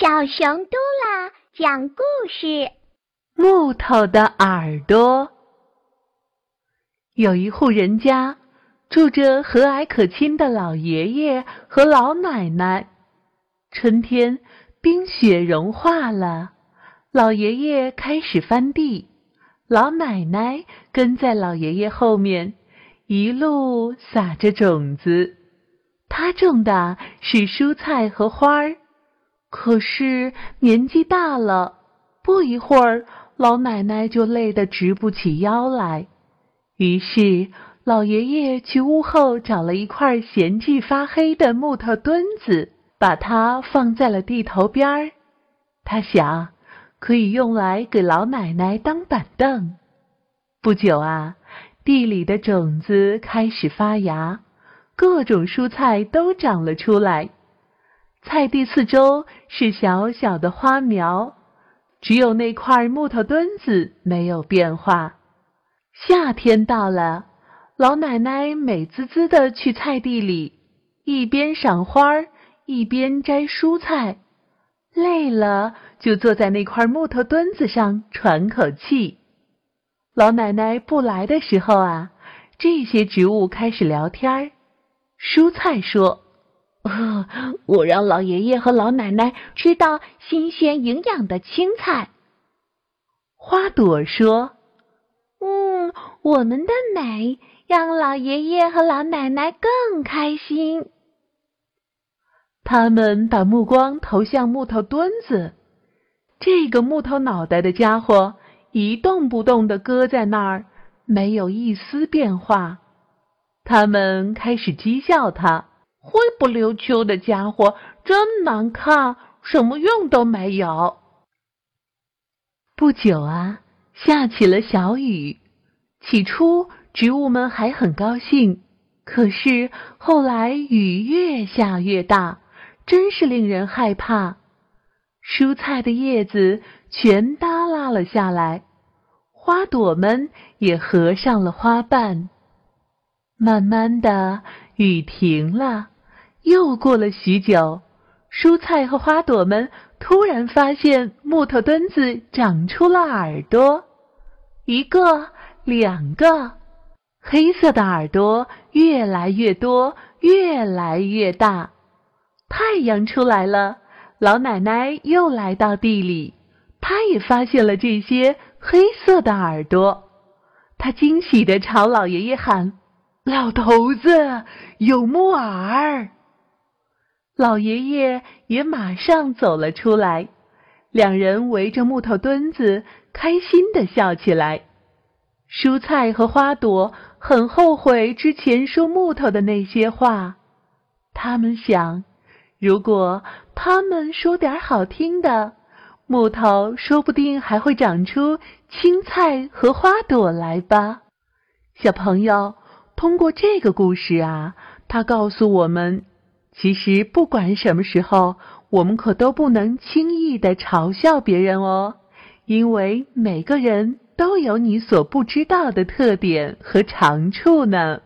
小熊嘟啦讲故事：木头的耳朵。有一户人家，住着和蔼可亲的老爷爷和老奶奶。春天，冰雪融化了，老爷爷开始翻地，老奶奶跟在老爷爷后面，一路撒着种子。他种的是蔬菜和花儿。可是年纪大了，不一会儿，老奶奶就累得直不起腰来。于是，老爷爷去屋后找了一块闲置发黑的木头墩子，把它放在了地头边儿。他想，可以用来给老奶奶当板凳。不久啊，地里的种子开始发芽，各种蔬菜都长了出来。菜地四周是小小的花苗，只有那块木头墩子没有变化。夏天到了，老奶奶美滋滋的去菜地里，一边赏花儿，一边摘蔬菜。累了，就坐在那块木头墩子上喘口气。老奶奶不来的时候啊，这些植物开始聊天儿。蔬菜说。我让老爷爷和老奶奶吃到新鲜营养的青菜。花朵说：“嗯，我们的美让老爷爷和老奶奶更开心。”他们把目光投向木头墩子，这个木头脑袋的家伙一动不动地搁在那儿，没有一丝变化。他们开始讥笑他。灰不溜秋的家伙真难看，什么用都没有。不久啊，下起了小雨。起初，植物们还很高兴，可是后来雨越下越大，真是令人害怕。蔬菜的叶子全耷拉了下来，花朵们也合上了花瓣。慢慢的，雨停了。又过了许久，蔬菜和花朵们突然发现木头墩子长出了耳朵，一个，两个，黑色的耳朵越来越多，越来越大。太阳出来了，老奶奶又来到地里，她也发现了这些黑色的耳朵，她惊喜地朝老爷爷喊：“老头子，有木耳！”老爷爷也马上走了出来，两人围着木头墩子，开心的笑起来。蔬菜和花朵很后悔之前说木头的那些话，他们想，如果他们说点好听的，木头说不定还会长出青菜和花朵来吧。小朋友，通过这个故事啊，它告诉我们。其实，不管什么时候，我们可都不能轻易的嘲笑别人哦，因为每个人都有你所不知道的特点和长处呢。